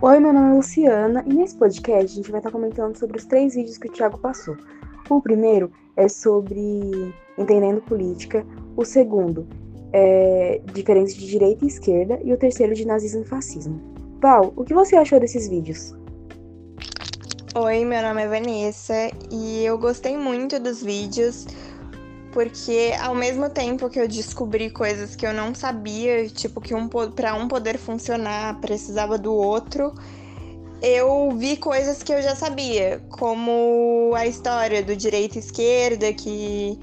Oi, meu nome é Luciana e nesse podcast a gente vai estar comentando sobre os três vídeos que o Thiago passou. O primeiro é sobre entendendo política, o segundo é diferença de direita e esquerda e o terceiro de nazismo e fascismo. Val, o que você achou desses vídeos? Oi, meu nome é Vanessa e eu gostei muito dos vídeos porque ao mesmo tempo que eu descobri coisas que eu não sabia, tipo que um para um poder funcionar precisava do outro, eu vi coisas que eu já sabia, como a história do direita e esquerda, que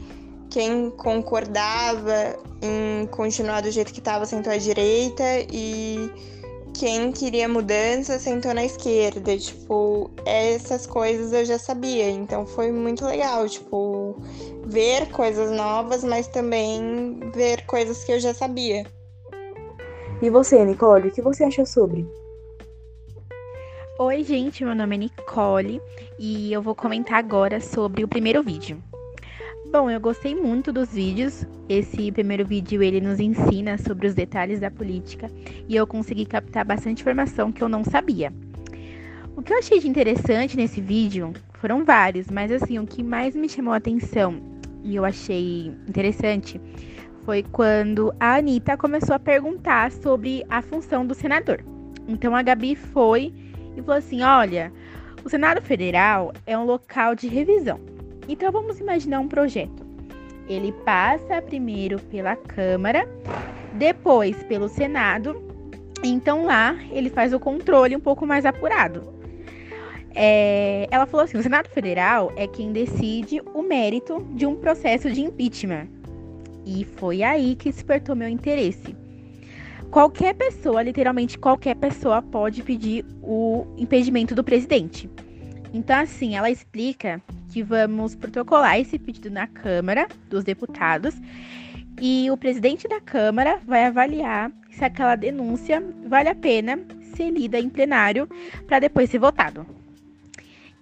quem concordava em continuar do jeito que estava sentou à direita e quem queria mudança sentou na esquerda. Tipo, essas coisas eu já sabia. Então foi muito legal, tipo, ver coisas novas, mas também ver coisas que eu já sabia. E você, Nicole, o que você achou sobre? Oi, gente, meu nome é Nicole e eu vou comentar agora sobre o primeiro vídeo. Bom, eu gostei muito dos vídeos. Esse primeiro vídeo ele nos ensina sobre os detalhes da política e eu consegui captar bastante informação que eu não sabia. O que eu achei de interessante nesse vídeo foram vários, mas assim, o que mais me chamou a atenção e eu achei interessante foi quando a Anitta começou a perguntar sobre a função do senador. Então a Gabi foi e falou assim: olha, o Senado Federal é um local de revisão então vamos imaginar um projeto. Ele passa primeiro pela Câmara, depois pelo Senado. Então lá ele faz o controle um pouco mais apurado. É, ela falou assim: o Senado Federal é quem decide o mérito de um processo de impeachment. E foi aí que despertou meu interesse. Qualquer pessoa, literalmente qualquer pessoa, pode pedir o impedimento do presidente. Então, assim, ela explica que vamos protocolar esse pedido na Câmara dos Deputados e o presidente da Câmara vai avaliar se aquela denúncia vale a pena ser lida em plenário para depois ser votado.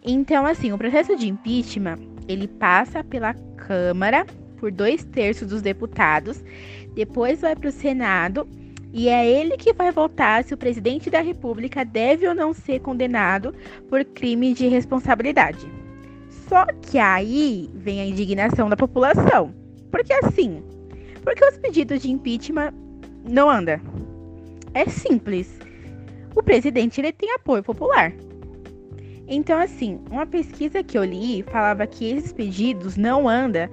Então, assim, o processo de impeachment ele passa pela Câmara por dois terços dos deputados, depois vai para o Senado e é ele que vai votar se o presidente da República deve ou não ser condenado por crime de responsabilidade. Só que aí vem a indignação da população. Porque assim, porque os pedidos de impeachment não andam? É simples. O presidente ele tem apoio popular. Então, assim, uma pesquisa que eu li falava que esses pedidos não andam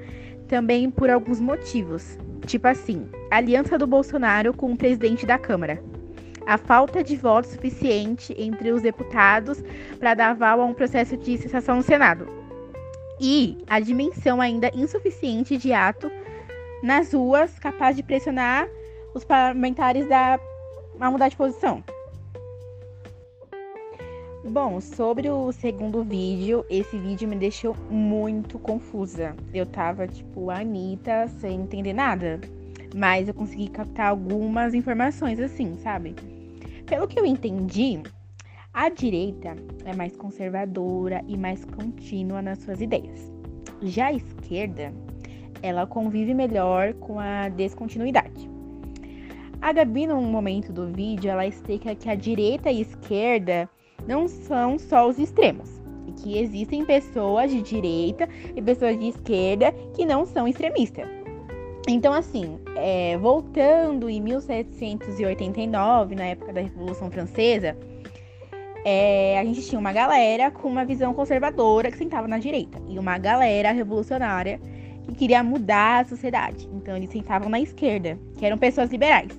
também por alguns motivos. Tipo assim, aliança do Bolsonaro com o presidente da Câmara. A falta de voto suficiente entre os deputados para dar aval a um processo de cessação no Senado e a dimensão ainda insuficiente de ato nas ruas capaz de pressionar os parlamentares da, a mudar de posição. Bom, sobre o segundo vídeo, esse vídeo me deixou muito confusa. Eu tava, tipo, a Anitta sem entender nada. Mas eu consegui captar algumas informações assim, sabe? Pelo que eu entendi, a direita é mais conservadora e mais contínua nas suas ideias. Já a esquerda, ela convive melhor com a descontinuidade. A Gabi, num momento do vídeo, ela explica que a direita e a esquerda não são só os extremos, e que existem pessoas de direita e pessoas de esquerda que não são extremistas. Então, assim, é, voltando em 1789, na época da Revolução Francesa, é, a gente tinha uma galera com uma visão conservadora que sentava na direita e uma galera revolucionária que queria mudar a sociedade. Então eles sentavam na esquerda, que eram pessoas liberais.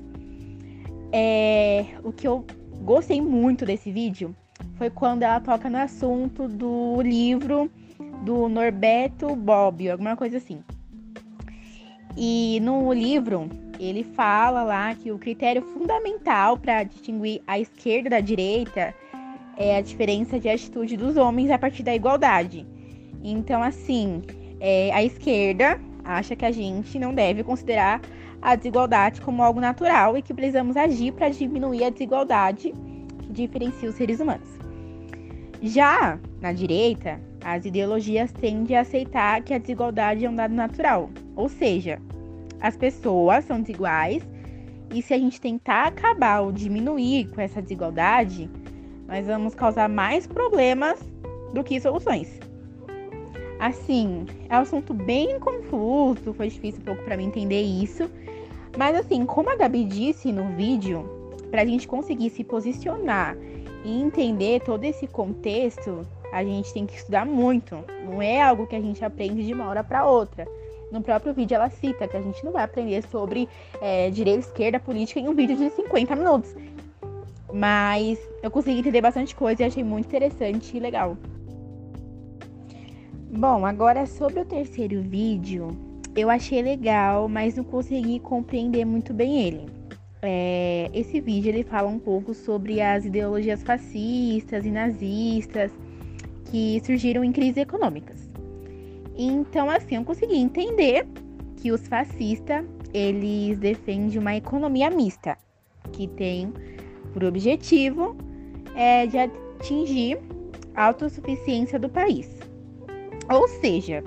É, o que eu gostei muito desse vídeo foi quando ela toca no assunto do livro do Norberto Bobbio, alguma coisa assim. E no livro ele fala lá que o critério fundamental para distinguir a esquerda da direita é a diferença de atitude dos homens a partir da igualdade. Então, assim, é, a esquerda acha que a gente não deve considerar a desigualdade como algo natural e que precisamos agir para diminuir a desigualdade que diferencia os seres humanos. Já na direita, as ideologias tendem a aceitar que a desigualdade é um dado natural, ou seja, as pessoas são desiguais e se a gente tentar acabar ou diminuir com essa desigualdade, Nós vamos causar mais problemas do que soluções. Assim, é um assunto bem confuso, foi difícil um pouco para mim entender isso. Mas assim, como a Gabi disse no vídeo, para a gente conseguir se posicionar e entender todo esse contexto, a gente tem que estudar muito. Não é algo que a gente aprende de uma hora para outra. No próprio vídeo ela cita que a gente não vai aprender sobre é, direita, esquerda, política em um vídeo de 50 minutos. Mas eu consegui entender bastante coisa e achei muito interessante e legal. Bom, agora sobre o terceiro vídeo, eu achei legal, mas não consegui compreender muito bem ele. É, esse vídeo ele fala um pouco sobre as ideologias fascistas e nazistas que surgiram em crises econômicas. Então, assim, eu consegui entender que os fascistas eles defendem uma economia mista, que tem por objetivo é, de atingir a autossuficiência do país. Ou seja,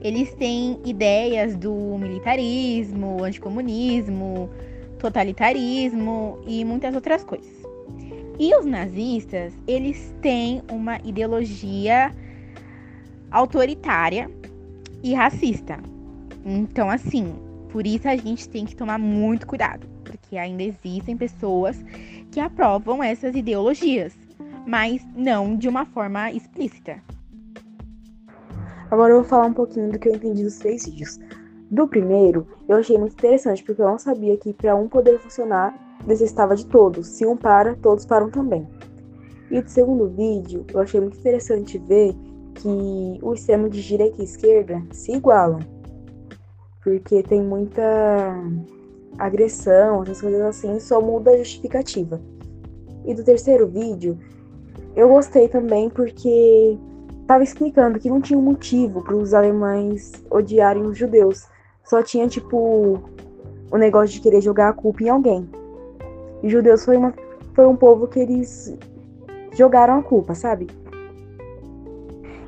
eles têm ideias do militarismo, anticomunismo, totalitarismo e muitas outras coisas. E os nazistas, eles têm uma ideologia autoritária e racista. Então, assim, por isso a gente tem que tomar muito cuidado, porque ainda existem pessoas que aprovam essas ideologias, mas não de uma forma explícita. Agora eu vou falar um pouquinho do que eu entendi dos três vídeos. Do primeiro, eu achei muito interessante, porque eu não sabia que para um poder funcionar, necessitava de todos. Se um para, todos param também. E do segundo vídeo, eu achei muito interessante ver que o extremo de direita e esquerda se igualam. Porque tem muita agressão, essas coisas assim, só muda a justificativa. E do terceiro vídeo, eu gostei também porque estava explicando que não tinha um motivo para os alemães odiarem os judeus. Só tinha, tipo, o negócio de querer jogar a culpa em alguém. E judeus foi, uma, foi um povo que eles jogaram a culpa, sabe?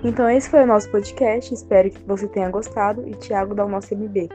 Então esse foi o nosso podcast. Espero que você tenha gostado. E Thiago dá o nosso MB.